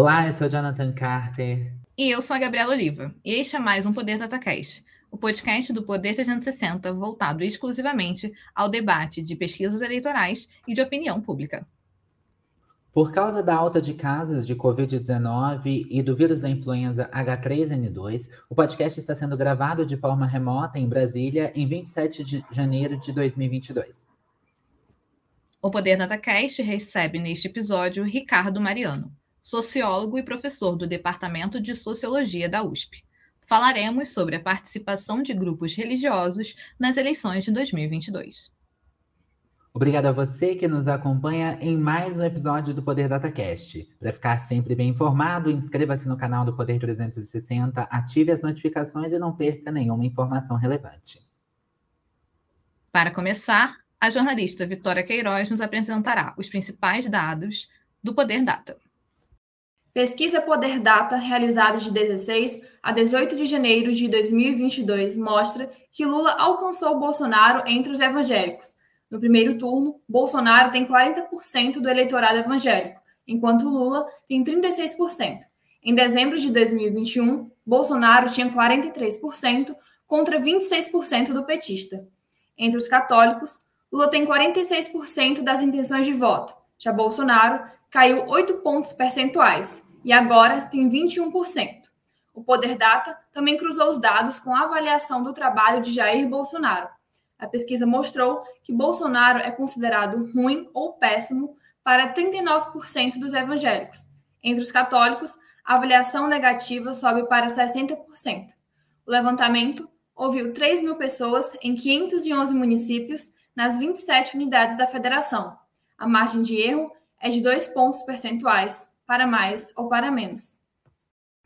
Olá, eu sou Jonathan Carter. E eu sou a Gabriela Oliva. E este é mais um Poder DataCast, o podcast do Poder 360 voltado exclusivamente ao debate de pesquisas eleitorais e de opinião pública. Por causa da alta de casos de Covid-19 e do vírus da influenza H3N2, o podcast está sendo gravado de forma remota em Brasília em 27 de janeiro de 2022. O Poder DataCast recebe neste episódio Ricardo Mariano, sociólogo e professor do Departamento de Sociologia da USP. Falaremos sobre a participação de grupos religiosos nas eleições de 2022. Obrigado a você que nos acompanha em mais um episódio do Poder DataCast. Para ficar sempre bem informado, inscreva-se no canal do Poder 360, ative as notificações e não perca nenhuma informação relevante. Para começar, a jornalista Vitória Queiroz nos apresentará os principais dados do Poder Data. Pesquisa Poder Data, realizada de 16 a 18 de janeiro de 2022, mostra que Lula alcançou Bolsonaro entre os evangélicos no primeiro turno, Bolsonaro tem 40% do eleitorado evangélico, enquanto Lula tem 36%. Em dezembro de 2021, Bolsonaro tinha 43% contra 26% do petista. Entre os católicos, Lula tem 46% das intenções de voto. Já Bolsonaro caiu 8 pontos percentuais e agora tem 21%. O Poder Data também cruzou os dados com a avaliação do trabalho de Jair Bolsonaro, a pesquisa mostrou que Bolsonaro é considerado ruim ou péssimo para 39% dos evangélicos. Entre os católicos, a avaliação negativa sobe para 60%. O levantamento ouviu 3 mil pessoas em 511 municípios nas 27 unidades da federação. A margem de erro é de 2 pontos percentuais, para mais ou para menos.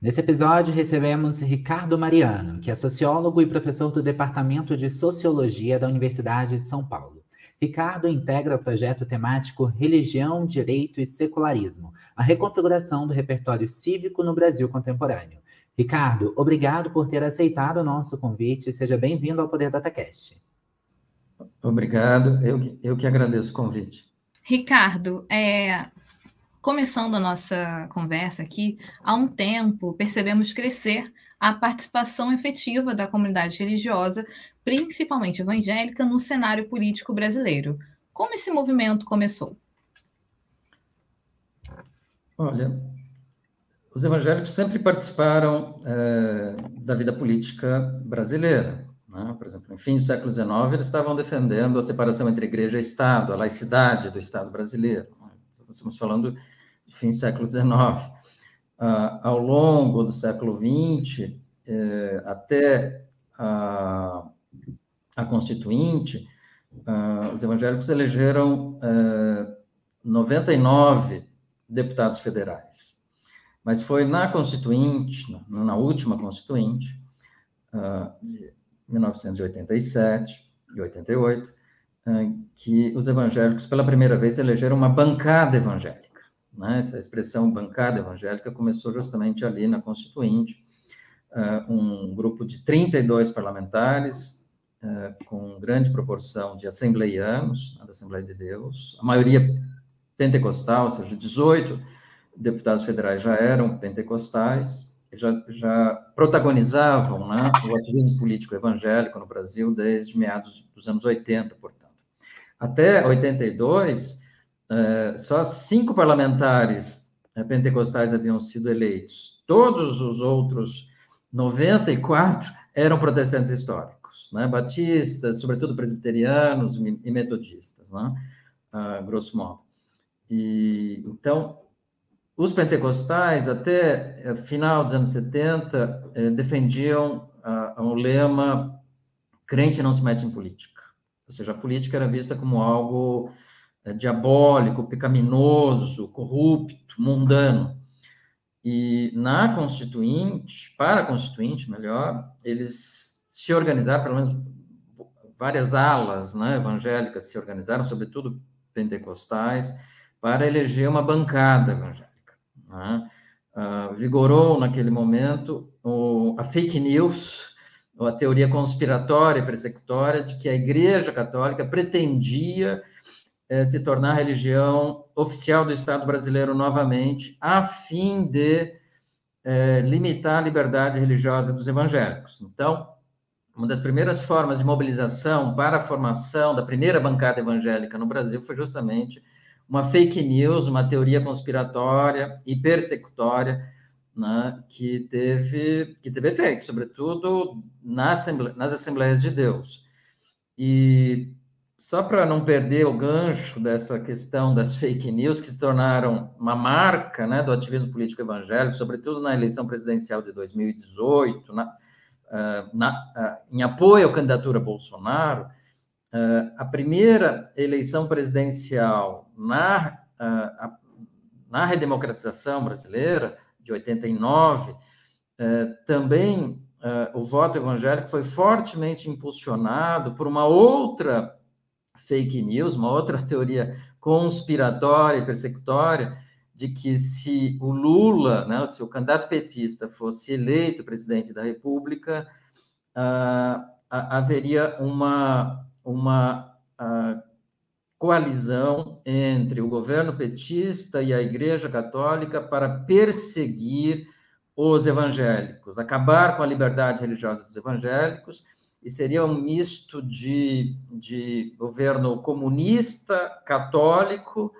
Nesse episódio, recebemos Ricardo Mariano, que é sociólogo e professor do Departamento de Sociologia da Universidade de São Paulo. Ricardo integra o projeto temático Religião, Direito e Secularismo, a reconfiguração do repertório cívico no Brasil contemporâneo. Ricardo, obrigado por ter aceitado o nosso convite. Seja bem-vindo ao Poder DataCast. Obrigado, eu, eu que agradeço o convite. Ricardo, é, Começando a nossa conversa aqui, há um tempo percebemos crescer a participação efetiva da comunidade religiosa, principalmente evangélica, no cenário político brasileiro. Como esse movimento começou? Olha, os evangélicos sempre participaram é, da vida política brasileira. Né? Por exemplo, no fim do século XIX, eles estavam defendendo a separação entre igreja e Estado, a laicidade do Estado brasileiro. Estamos falando fim do século XIX. Ah, ao longo do século XX, eh, até a, a Constituinte, ah, os evangélicos elegeram eh, 99 deputados federais. Mas foi na Constituinte, na, na última Constituinte, ah, de 1987 e 88, ah, que os evangélicos, pela primeira vez, elegeram uma bancada evangélica. Né? Essa expressão bancada evangélica começou justamente ali na Constituinte, uh, um grupo de 32 parlamentares, uh, com grande proporção de assembleianos, né, da Assembleia de Deus, a maioria pentecostal, ou seja, 18 deputados federais já eram pentecostais, já, já protagonizavam né, o ativismo político evangélico no Brasil desde meados dos anos 80, portanto. Até 82, é, só cinco parlamentares é, pentecostais haviam sido eleitos. Todos os outros 94 eram protestantes históricos, né? batistas, sobretudo presbiterianos e metodistas, né? Uh, grosso modo. E, então, os pentecostais, até eh, final dos anos 70, eh, defendiam o lema crente não se mete em política. Ou seja, a política era vista como algo é, diabólico, pecaminoso, corrupto, mundano. E na Constituinte, para a Constituinte, melhor, eles se organizaram, pelo menos várias alas né, evangélicas se organizaram, sobretudo pentecostais, para eleger uma bancada evangélica. Né? Uh, vigorou naquele momento o, a fake news, ou a teoria conspiratória e persecutória de que a Igreja Católica pretendia é, se tornar religião oficial do Estado brasileiro novamente, a fim de é, limitar a liberdade religiosa dos evangélicos. Então, uma das primeiras formas de mobilização para a formação da primeira bancada evangélica no Brasil foi justamente uma fake news, uma teoria conspiratória e persecutória né, que, teve, que teve efeito, sobretudo nas Assembleias de Deus. E só para não perder o gancho dessa questão das fake news que se tornaram uma marca né, do ativismo político evangélico, sobretudo na eleição presidencial de 2018, na, uh, na, uh, em apoio à candidatura Bolsonaro, uh, a primeira eleição presidencial na, na redemocratização brasileira, de 89, também o voto evangélico foi fortemente impulsionado por uma outra fake news, uma outra teoria conspiratória e persecutória, de que se o Lula, né, se o candidato petista fosse eleito presidente da República, uh, haveria uma, uma uh, coalizão entre o governo petista e a Igreja Católica para perseguir os evangélicos, acabar com a liberdade religiosa dos evangélicos e seria um misto de, de governo comunista, católico,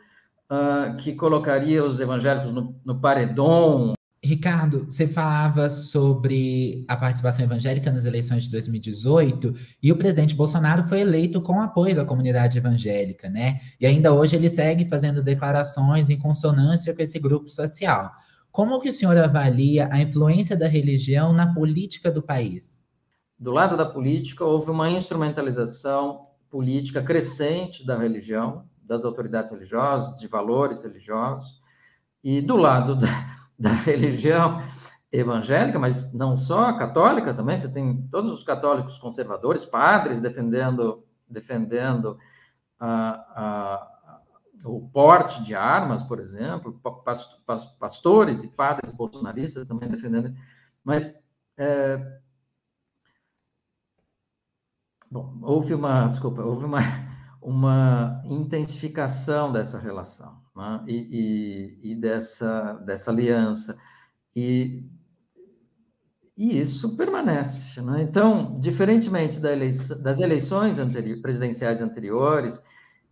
uh, que colocaria os evangélicos no, no paredão. Ricardo, você falava sobre a participação evangélica nas eleições de 2018 e o presidente Bolsonaro foi eleito com apoio da comunidade evangélica, né? E ainda hoje ele segue fazendo declarações em consonância com esse grupo social. Como que o senhor avalia a influência da religião na política do país? Do lado da política, houve uma instrumentalização política crescente da religião, das autoridades religiosas, de valores religiosos, e do lado da, da religião evangélica, mas não só católica também, você tem todos os católicos conservadores, padres defendendo defendendo o porte de armas, por exemplo, pastores e padres bolsonaristas também defendendo, mas é, Bom, houve uma, desculpa, houve uma, uma intensificação dessa relação né? e, e, e, dessa, dessa aliança. E, e isso permanece. Né? Então, diferentemente da eleição, das eleições anteri presidenciais anteriores,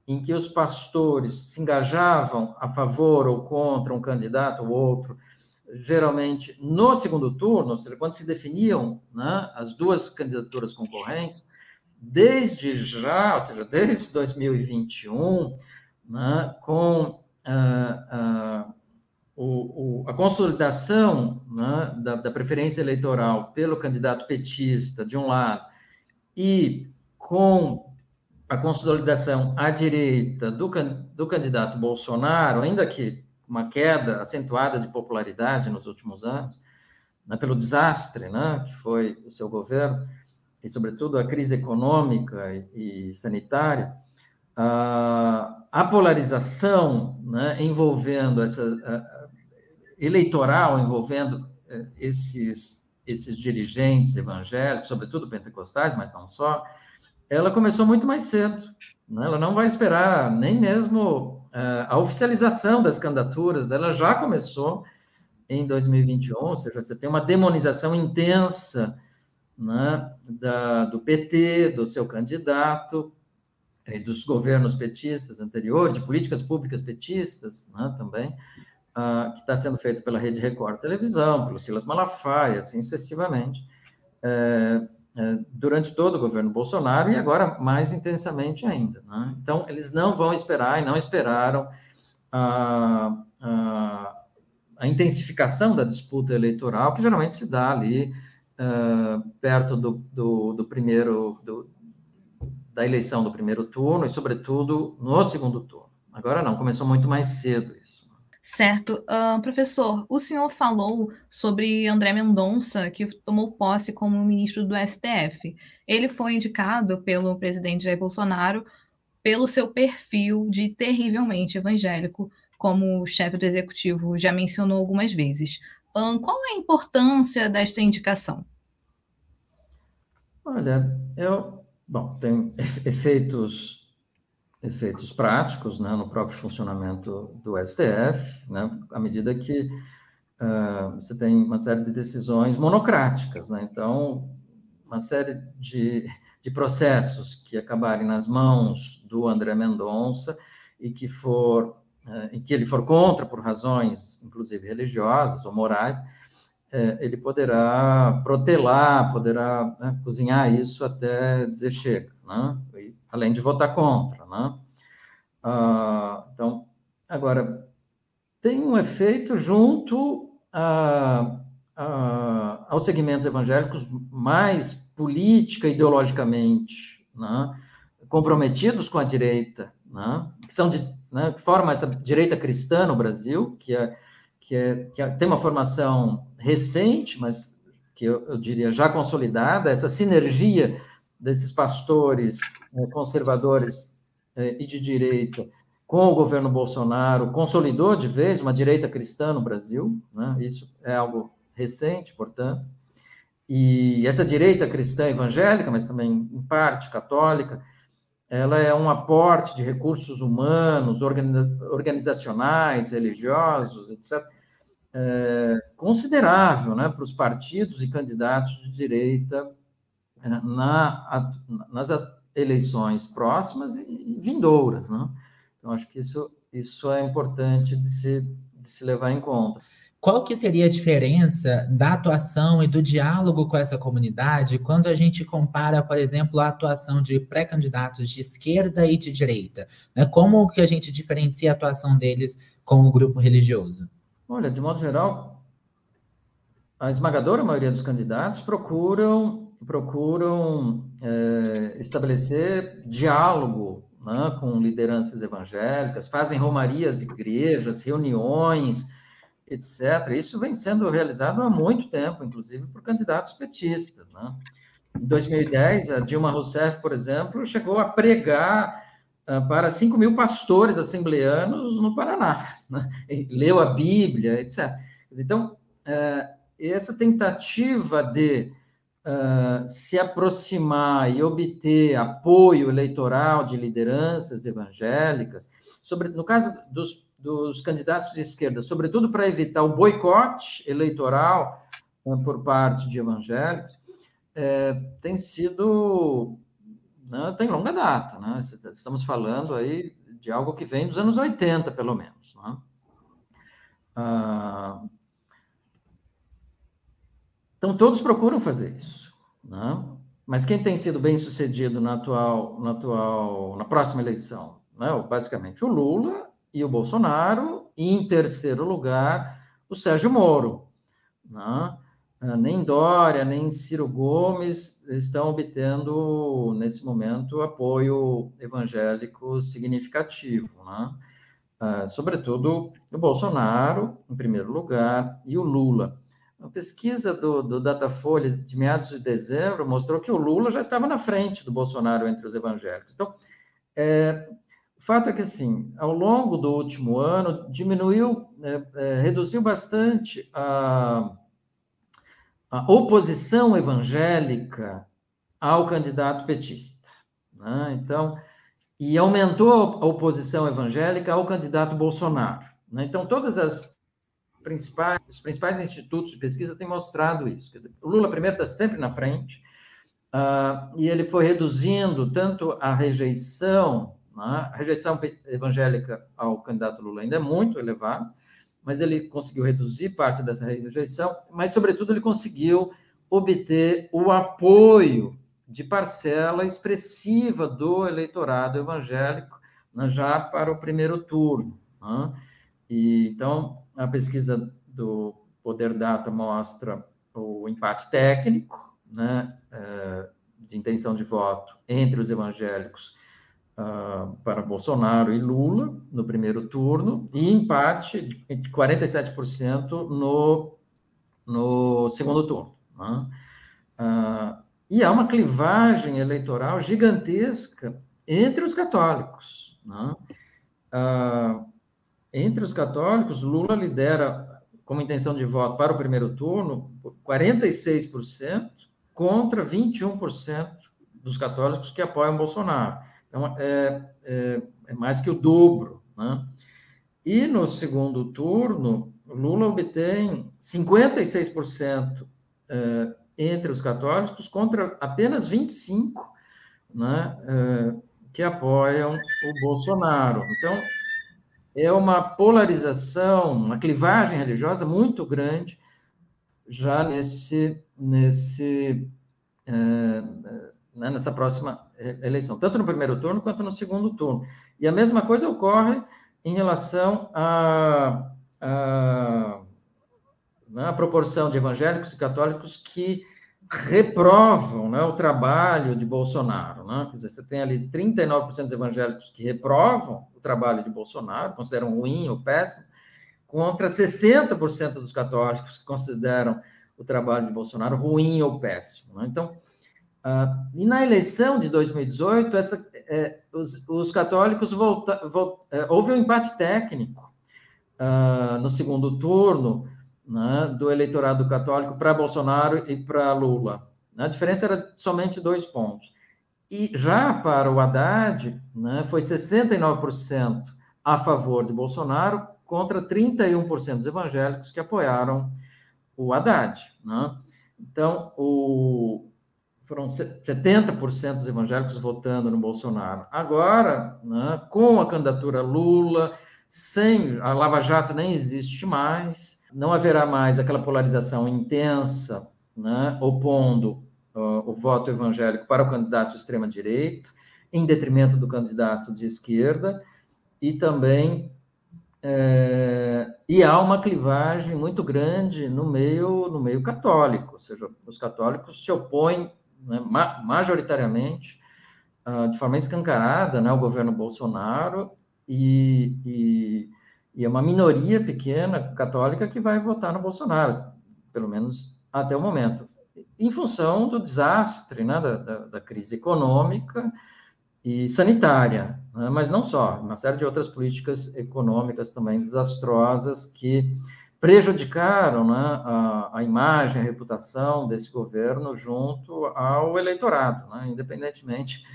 em que os pastores se engajavam a favor ou contra um candidato ou outro, geralmente no segundo turno, ou seja, quando se definiam né, as duas candidaturas concorrentes, desde já, ou seja, desde 2021, né, com ah, ah, o, o, a consolidação né, da, da, preferência eleitoral pelo candidato petista, de um lado, e com a consolidação à direita do, do candidato Bolsonaro, ainda que uma queda acentuada de popularidade nos últimos anos, né, pelo desastre né, que foi o seu governo, e, sobretudo, a crise econômica e sanitária, a polarização né, envolvendo essa eleitoral, envolvendo é, esses, esses dirigentes evangélicos, sobretudo pentecostais, mas não só, ela começou muito mais cedo. Né? Ela não vai esperar nem mesmo é, a oficialização das candidaturas, ela já começou em 2021, ou seja, você tem uma demonização intensa né, da, do PT, do seu candidato, e dos governos petistas anteriores, de políticas públicas petistas né, também, uh, que está sendo feito pela Rede Record Televisão, pelo Silas Malafaia, assim sucessivamente, é, é, durante todo o governo Bolsonaro e agora mais intensamente ainda. Né? Então, eles não vão esperar e não esperaram a, a intensificação da disputa eleitoral, que geralmente se dá ali uh, perto do, do, do primeiro, do, da eleição do primeiro turno e, sobretudo, no segundo turno. Agora não, começou muito mais cedo isso. Certo. Uh, professor, o senhor falou sobre André Mendonça, que tomou posse como ministro do STF. Ele foi indicado pelo presidente Jair Bolsonaro pelo seu perfil de terrivelmente evangélico, como o chefe do executivo já mencionou algumas vezes. Qual é a importância desta indicação? Olha, eu, bom, tem efeitos efeitos práticos né, no próprio funcionamento do STF, né, à medida que uh, você tem uma série de decisões monocráticas. Né, então, uma série de, de processos que acabarem nas mãos do André Mendonça e que for em que ele for contra por razões, inclusive religiosas ou morais, uh, ele poderá protelar, poderá né, cozinhar isso até dizer chega, né? além de votar contra, né? Ah, então, agora, tem um efeito junto a, aos segmentos evangélicos mais política, ideologicamente, né? comprometidos com a direita, né? que são de, né? que formam essa direita cristã no Brasil, que é que, é, que é, tem uma formação recente, mas que eu, eu diria já consolidada, essa sinergia desses pastores eh, conservadores eh, e de direita com o governo Bolsonaro consolidou de vez uma direita cristã no Brasil, né? isso é algo recente, portanto, e essa direita cristã evangélica, mas também em parte católica, ela é um aporte de recursos humanos, organizacionais, religiosos, etc., é, considerável né, para os partidos e candidatos de direita na, nas eleições próximas e vindouras. Né? Então, acho que isso, isso é importante de se, de se levar em conta. Qual que seria a diferença da atuação e do diálogo com essa comunidade quando a gente compara, por exemplo, a atuação de pré-candidatos de esquerda e de direita? Né? Como que a gente diferencia a atuação deles com o grupo religioso? Olha, de modo geral, a esmagadora maioria dos candidatos procuram procuram é, estabelecer diálogo né, com lideranças evangélicas, fazem romarias, igrejas, reuniões, etc. Isso vem sendo realizado há muito tempo, inclusive por candidatos petistas. Né? Em 2010, a Dilma Rousseff, por exemplo, chegou a pregar uh, para 5 mil pastores assembleanos no Paraná, né? leu a Bíblia, etc. Então, uh, essa tentativa de uh, se aproximar e obter apoio eleitoral de lideranças evangélicas, sobre, no caso dos, dos candidatos de esquerda, sobretudo para evitar o boicote eleitoral uh, por parte de evangélicos, é, tem sido né, tem longa data, né? Estamos falando aí de algo que vem dos anos 80, pelo menos. Né? Ah, então, todos procuram fazer isso. Né? Mas quem tem sido bem sucedido na atual, na atual, na próxima eleição? Né? Basicamente o Lula e o Bolsonaro, e em terceiro lugar o Sérgio Moro. Né? Ah, nem Dória, nem Ciro Gomes estão obtendo, nesse momento, apoio evangélico significativo. Né? Uh, sobretudo o Bolsonaro, em primeiro lugar, e o Lula. A pesquisa do, do Datafolha de meados de dezembro mostrou que o Lula já estava na frente do Bolsonaro entre os evangélicos. Então, é, o fato é que, assim, ao longo do último ano, diminuiu, é, é, reduziu bastante a, a, oposição evangélica ao candidato petista. Né? Então, e aumentou a oposição evangélica ao candidato Bolsonaro. Né? Então, todas as principais, os principais institutos de pesquisa têm mostrado isso. Dizer, o Lula, primeiro, está sempre na frente, uh, e ele foi reduzindo tanto a rejeição, a rejeição evangélica ao candidato Lula ainda é muito elevada, mas ele conseguiu reduzir parte dessa rejeição, mas, sobretudo, ele conseguiu obter o apoio de parcela expressiva do eleitorado evangélico né, já para o primeiro turno. Né? E, então, a pesquisa do Poder Data mostra o empate técnico, né, eh, de intenção de voto entre os evangélicos uh, para Bolsonaro e Lula no primeiro turno, e empate de 47% no, no segundo turno. Né? Uh, e há uma clivagem eleitoral gigantesca entre os católicos. Né? Uh, entre os católicos, Lula lidera como intenção de voto para o primeiro turno 46% contra 21% dos católicos que apoiam Bolsonaro. Então, é, é, é mais que o dobro. Né? E no segundo turno, Lula obtém 56% é, entre os católicos contra apenas 25% né, é, que apoiam o Bolsonaro. Então, é uma polarização, uma clivagem religiosa muito grande já nesse, nesse, é, né, nessa próxima eleição, tanto no primeiro turno quanto no segundo turno. E a mesma coisa ocorre em relação à a, a, a, proporção de evangélicos e católicos que reprovam né, o trabalho de Bolsonaro. Né? Quer dizer, você tem ali 39% dos evangélicos que reprovam o trabalho de Bolsonaro, consideram ruim ou péssimo, contra 60% dos católicos que consideram o trabalho de Bolsonaro ruim ou péssimo. Né? Então, uh, e na eleição de 2018, essa, é, os, os, católicos volta, volta, é, houve um empate técnico uh, no segundo turno né, do eleitorado católico para Bolsonaro e para Lula. A diferença era somente dois pontos. E já para o Haddad, né, foi 69% a favor de Bolsonaro contra 31% dos evangélicos que apoiaram o Haddad. Né? Então, o, foram 70% dos evangélicos votando no Bolsonaro. Agora, né, com a candidatura Lula, sem a Lava Jato nem existe mais, não haverá mais aquela polarização intensa, né, opondo uh, o voto evangélico para o candidato de extrema direita, em detrimento do candidato de esquerda, e também é, e há uma clivagem muito grande no meio no meio católico, ou seja, os católicos se opõem né, majoritariamente uh, de forma escancarada né, ao governo Bolsonaro e, e, e é uma minoria pequena católica que vai votar no Bolsonaro, pelo menos até o momento, em função do desastre né, da, da, da crise econômica e sanitária, né? mas não só, uma série de outras políticas econômicas também desastrosas que prejudicaram né, a, a, imagem, a reputação desse governo junto ao eleitorado, né, independentemente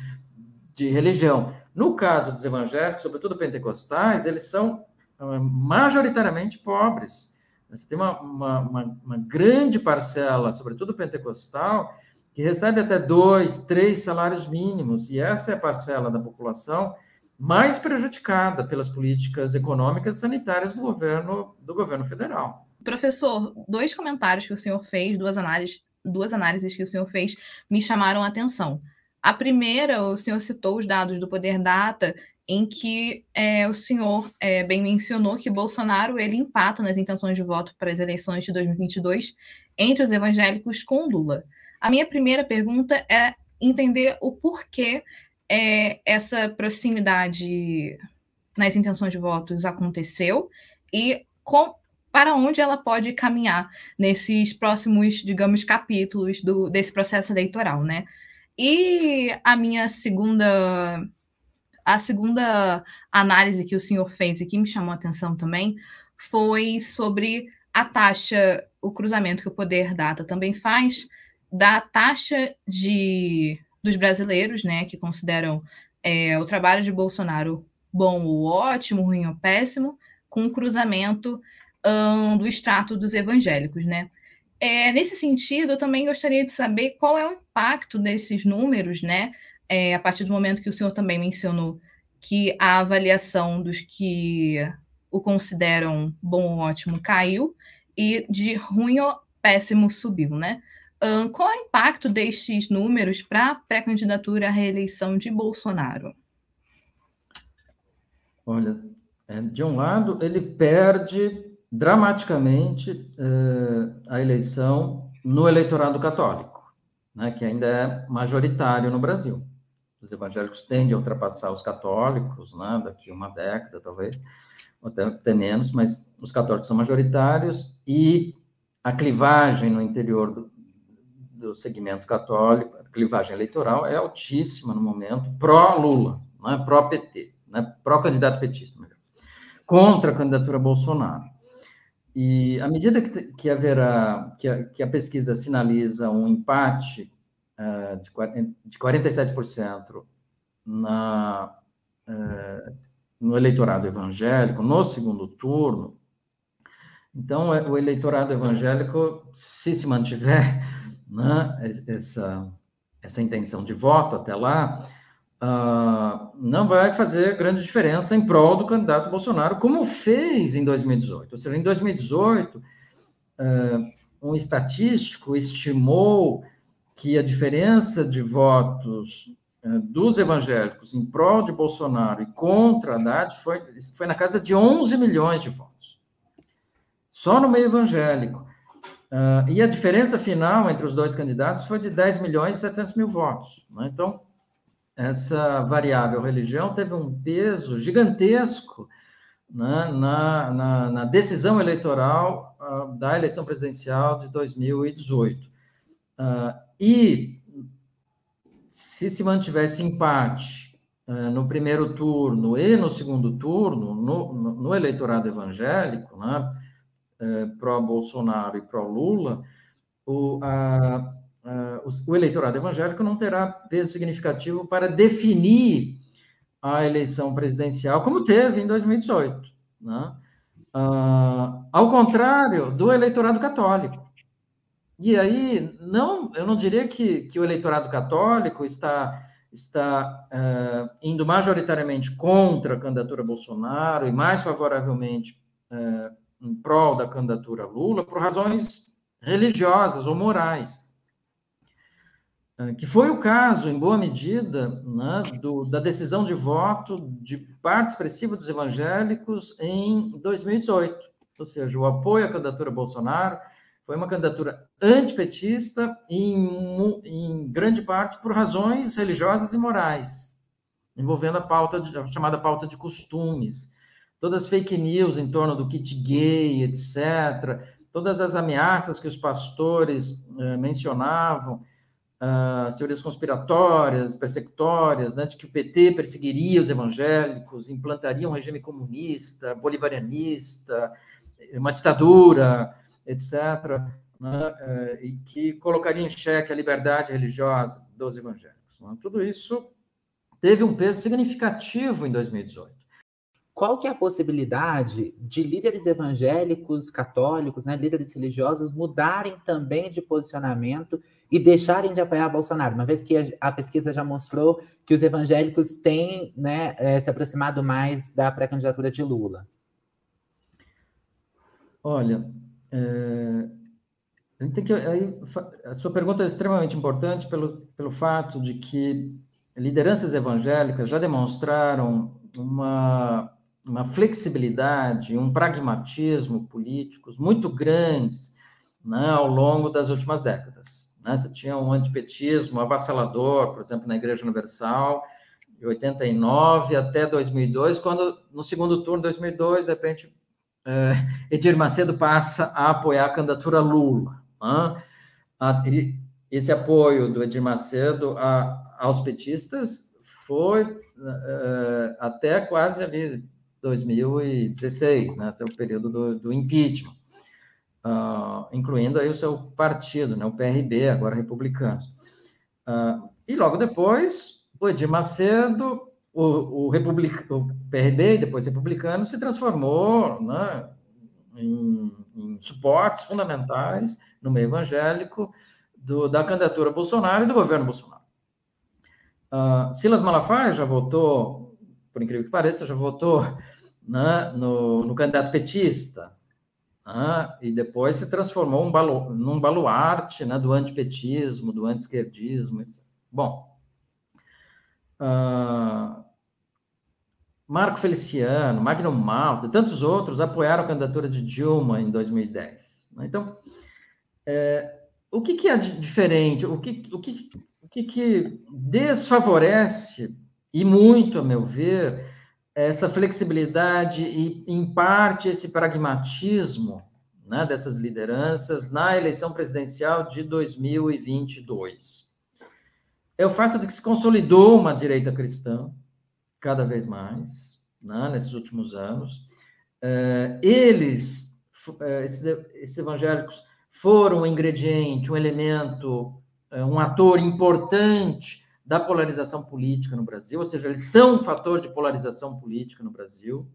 de religião. No caso dos evangélicos, sobretudo pentecostais, eles são ah, majoritariamente pobres. Você tem uma, uma, uma, uma grande parcela, sobretudo pentecostal, que recebe até dois, três salários mínimos, e essa é a parcela da população mais prejudicada pelas políticas econômicas e sanitárias do governo, do governo federal. Professor, dois comentários que o senhor fez, duas análises, duas análises que o senhor fez, me chamaram a atenção. A primeira, o senhor citou os dados do Poder Data, em que é, o senhor é, bem mencionou que Bolsonaro ele empata nas intenções de voto para as eleições de 2022 entre os evangélicos com Lula. A minha primeira pergunta é entender o porquê é, essa proximidade nas intenções de votos aconteceu e com, para onde ela pode caminhar nesses próximos, digamos, capítulos do, desse processo eleitoral, né? E a minha segunda a segunda análise que o senhor fez e que me chamou a atenção também foi sobre a taxa, o cruzamento que o Poder Data também faz da taxa de dos brasileiros, né, que consideram é, o trabalho de Bolsonaro bom ou ótimo, ruim ou péssimo, com o cruzamento um, do extrato dos evangélicos, né? É, nesse sentido, eu também gostaria de saber qual é o impacto desses números, né? É, a partir do momento que o senhor também mencionou que a avaliação dos que o consideram bom ou ótimo caiu e de ruim ou péssimo subiu, né? Um, qual é o impacto destes números para a pré-candidatura à reeleição de Bolsonaro? Olha, é, de um lado, ele perde dramaticamente eh, a eleição no eleitorado católico, né, que ainda é majoritário no Brasil. Os evangélicos tendem a ultrapassar os católicos, né, daqui uma década, talvez, até, até menos, mas os católicos são majoritários e a clivagem no interior do, do segmento católico, clivagem eleitoral é altíssima no momento, pró-Lula, é pró-PT, né, pró-candidato petista, melhor, contra a candidatura Bolsonaro. E à medida que, que haverá, que a, que a, pesquisa sinaliza um empate uh, de, de 47% na, é, no eleitorado evangélico, no segundo turno. Então, é, o eleitorado evangélico, se se mantiver né, essa, essa intenção de voto até lá, uh, não vai fazer grande diferença em prol do candidato Bolsonaro, como fez em 2018. Ou seja, em 2018, uh, um estatístico estimou que a diferença de votos uh, dos evangélicos em prol de Bolsonaro e contra Haddad foi, foi na casa de 11 milhões de votos. Só no meio evangélico. Uh, e a diferença final entre os dois candidatos foi de 10 milhões e 700 mil votos. Né? Então, essa variável religião teve um peso gigantesco né, na, na, na, decisão eleitoral uh, da eleição presidencial de 2018. Uh, ah, e se se mantivesse empate no primeiro turno e no segundo turno, no, no, no eleitorado evangélico, né, pró-Bolsonaro e pró-Lula, o, uh, o, eleitorado evangélico não terá peso significativo para definir a eleição presidencial, como teve em 2018. Né? Uh, ao contrário do eleitorado católico. E aí, não, eu não diria que, que o eleitorado católico está, está uh, indo majoritariamente contra a candidatura Bolsonaro e mais favoravelmente uh, em prol da candidatura Lula por razões religiosas ou morais. Ah, que foi o caso, em boa medida, né, do, da decisão de voto de parte expressiva dos evangélicos em 2018. Ou seja, o apoio à candidatura Bolsonaro foi uma candidatura antipetista, em, em grande parte por razões religiosas e morais, envolvendo a pauta de, a chamada pauta de costumes, todas as fake news em torno do kit gay, etc., todas as ameaças que os pastores eh, mencionavam, as teorias conspiratórias, persecutórias, né, de que o PT perseguiria os evangélicos, implantaria um regime comunista, bolivarianista, uma ditadura, etc., né, eh, e que colocaria em xeque a liberdade religiosa dos evangélicos. Né? Tudo isso teve um peso significativo em 2018. Qual que é a possibilidade de líderes evangélicos, católicos, né, líderes religiosos mudarem também de posicionamento e deixarem de apoiar Bolsonaro, uma vez que a, pesquisa já mostrou que os evangélicos têm né, é, se aproximado mais da pré-candidatura de Lula? Olha, é, que, aí, a sua pergunta é extremamente importante pelo, pelo fato de que lideranças evangélicas já demonstraram uma, uma flexibilidade, um pragmatismo políticos muito grandes né, ao longo das últimas décadas. Né? Você tinha um antipetismo avassalador, por exemplo, na Igreja Universal, de 89 até 2002, quando no segundo turno, 2002, de repente, é, Edir Macedo passa a apoiar a candidatura Lula. Né? esse apoio do Edir Macedo a, aos petistas foi uh, até quase ali 2016, né, até o período do, do impeachment uh, incluindo aí o seu partido, né, o PRB, agora republicano. Uh, e logo depois, o Edir Macedo, o, o, republic, o PRB, depois republicano, se transformou né, em, em suportes fundamentais no meio evangélico do, da candidatura Bolsonaro e do governo Bolsonaro. Uh, Silas Malafaia já votou, por incrível que pareça, já votou né, no, no candidato petista, né? e depois se transformou um balu num baluarte né, do antipetismo, do anti-esquerdismo, etc. Bom, uh, Marco Feliciano, Magno Malta tantos outros apoiaram a candidatura de Dilma em 2010. Né? Então, é, o que, que, é diferente? O que, o que, o que, que desfavorece, e muito, a meu ver, essa flexibilidade e, em parte, esse pragmatismo né, dessas lideranças na eleição presidencial de 2022. É o fato de que se consolidou uma direita cristã, cada vez mais, né, nesses últimos anos. É, eles, é, esses, evangélicos, foram um ingrediente, um elemento, é, um ator importante da polarização política no Brasil, ou seja, eles são um fator de polarização política no Brasil,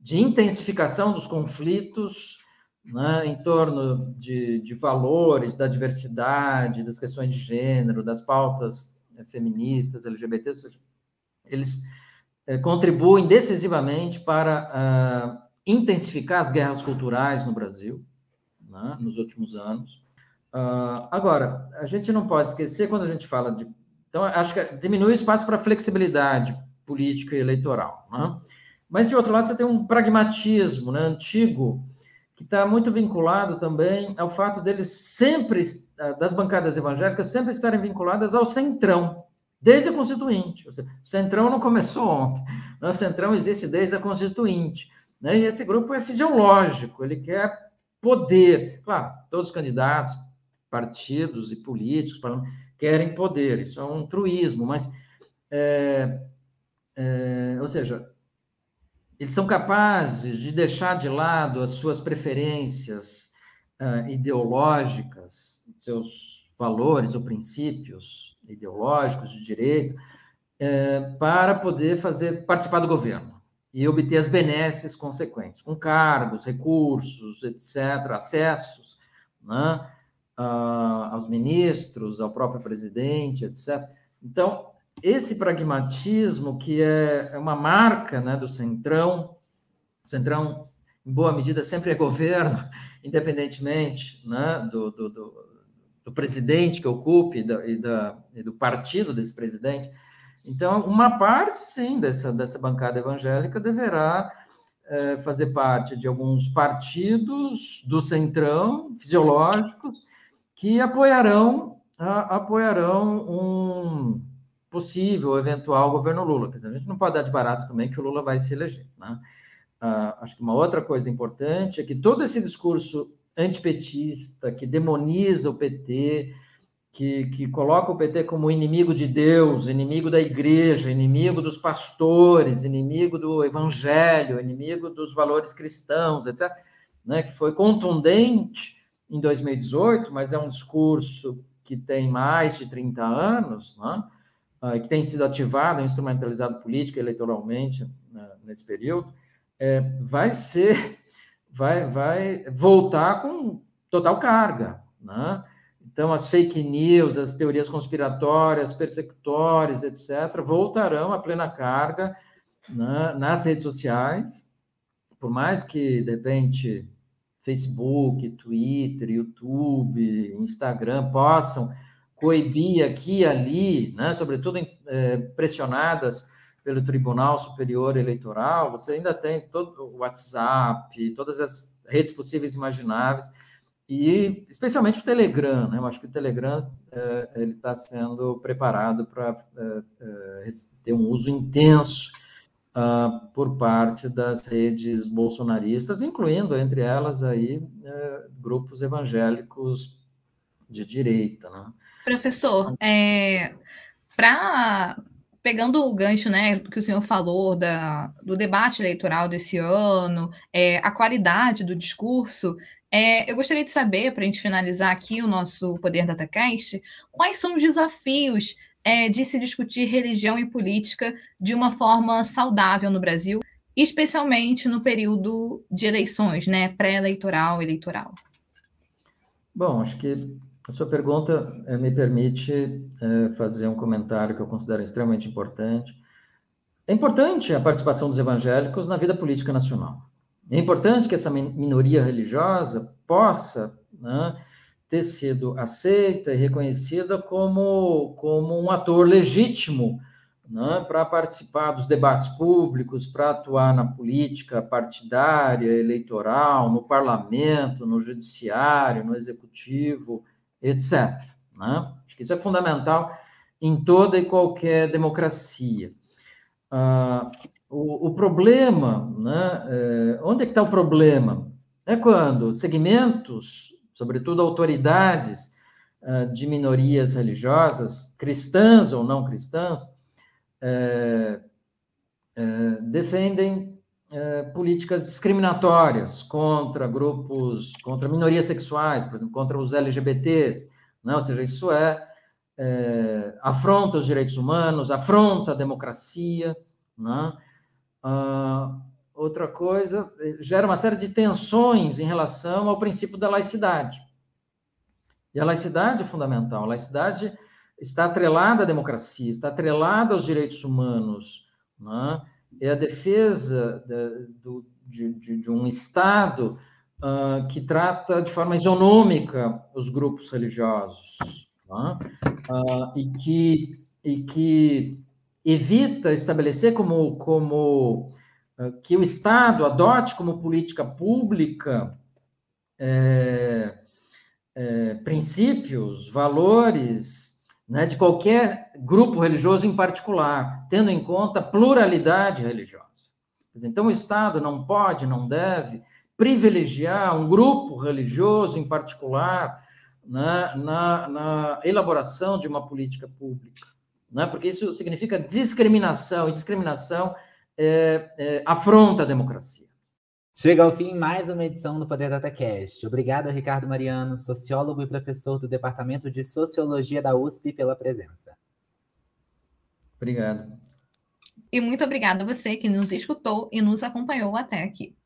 de intensificação dos conflitos né, em torno de, de valores, da diversidade, das questões de gênero, das pautas eh, feministas, LGBT, eles é, contribuem decisivamente para uh, intensificar as guerras culturais no Brasil, né, nos últimos anos. Uh, agora, a gente não pode esquecer, quando a gente fala de. Então, acho que diminui o espaço para flexibilidade política e eleitoral. Né? Mas, de outro lado, você tem um pragmatismo né, antigo, que está muito vinculado também ao fato deles sempre, das bancadas evangélicas, sempre estarem vinculadas ao centrão, desde a Constituinte. o Centrão não começou ontem, né? o Centrão existe desde a Constituinte. Né? E esse grupo é fisiológico, ele quer poder. Claro, todos os candidatos, partidos e políticos querem poder, isso é um truísmo, mas. É, é, ou seja, eles são capazes de deixar de lado as suas preferências uh, ideológicas, seus valores ou princípios ideológicos de direito, uh, para poder fazer participar do governo e obter as benesses consequentes, com cargos, recursos, etc., acessos né, aos ministros, ao próprio presidente, etc. Então, esse pragmatismo que é, é uma marca né, do Centrão, Centrão, em boa medida, sempre é governo, independentemente né, do, do, do, do presidente que ocupe e, da, e, da, e do partido desse presidente. Então, uma parte, sim, dessa, dessa bancada evangélica deverá é, fazer parte de alguns partidos do centrão, fisiológicos, que apoiarão, a, apoiarão um, possível, eventual governo Lula. Quer dizer, a gente não pode dar de barato também que o Lula vai se eleger. Né? Uh, acho que uma outra coisa importante é que todo esse discurso antipetista, que demoniza o PT, que, que coloca o PT como inimigo de Deus, inimigo da igreja, inimigo dos pastores, inimigo do evangelho, inimigo dos valores cristãos, etc., né, que foi contundente em 2018, mas é um discurso que tem mais de 30 anos, né? uh, que tem sido ativado, instrumentalizado política eleitoralmente né, nesse período, é, vai ser, vai, vai voltar com total carga, né? Então, as fake news, as teorias conspiratórias, persecutórias, etc., voltarão a plena carga né, nas redes sociais, por mais que, de repente, Facebook, Twitter, YouTube, Instagram possam coibir aqui e ali, né, sobretudo é, pressionadas pelo Tribunal Superior Eleitoral, você ainda tem todo o WhatsApp, todas as redes possíveis e imagináveis, e especialmente o Telegram, né? Eu acho que o Telegram é, ele está sendo preparado para é, é, ter um uso intenso uh, por parte das redes bolsonaristas, incluindo entre elas aí é, grupos evangélicos de direita, né? Professor, é, para pegando o gancho, né, que o senhor falou da, do debate eleitoral desse ano, é, a qualidade do discurso, é, eu gostaria de saber, para a gente finalizar aqui o nosso Poder DataCast, quais são os desafios é, de se discutir religião e política de uma forma saudável no Brasil, especialmente no período de eleições, né, pré-eleitoral, eleitoral? Bom, acho que a sua pergunta eh, me permite eh, fazer um comentário que eu considero extremamente importante. É importante a participação dos evangélicos na vida política nacional. É importante que essa minoria religiosa possa né, ter sido aceita e reconhecida como, como um ator legítimo né, para participar dos debates públicos, para atuar na política partidária, eleitoral, no parlamento, no judiciário, no executivo, etc. Né? Acho que isso é fundamental em toda e qualquer democracia. Ah, o, o, problema, né, é, onde é que está o problema? É quando segmentos, sobretudo autoridades ah, de minorias religiosas, cristãs ou não cristãs, é, é, defendem é, políticas discriminatórias contra grupos, contra minorias sexuais, por exemplo, contra os LGBTs, né? ou seja, isso é, afronta os direitos humanos, afronta a democracia. Né? Uh, outra coisa, gera uma série de tensões em relação ao princípio da laicidade. E a laicidade é fundamental. A laicidade está atrelada à democracia, está atrelada aos direitos humanos. Né? É a defesa de, de, de, um Estado uh, que trata de forma isonômica os grupos religiosos uh, e, que, e que evita estabelecer como, como que o Estado adote como política pública é, é, princípios, valores né, de qualquer grupo religioso em particular, tendo em conta a pluralidade religiosa. Então, o Estado não pode, não deve privilegiar um grupo religioso em particular né, na, na, elaboração de uma política pública, né, porque isso significa discriminação, e discriminação é, é, afronta a democracia. Chega ao fim mais uma edição do Poder DataCast. Obrigado, Ricardo Mariano, sociólogo e professor do Departamento de Sociologia da USP, pela presença. Obrigado. E muito obrigado a você que nos escutou e nos acompanhou até aqui.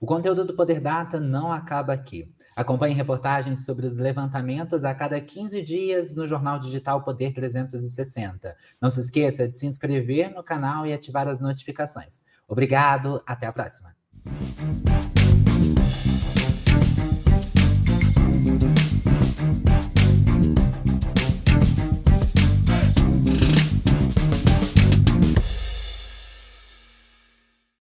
O conteúdo do Poder Data não acaba aqui. Acompanhe reportagens sobre os levantamentos a cada 15 dias no jornal digital Poder 360. Não se esqueça de se inscrever no canal e ativar as notificações. Obrigado, até a próxima.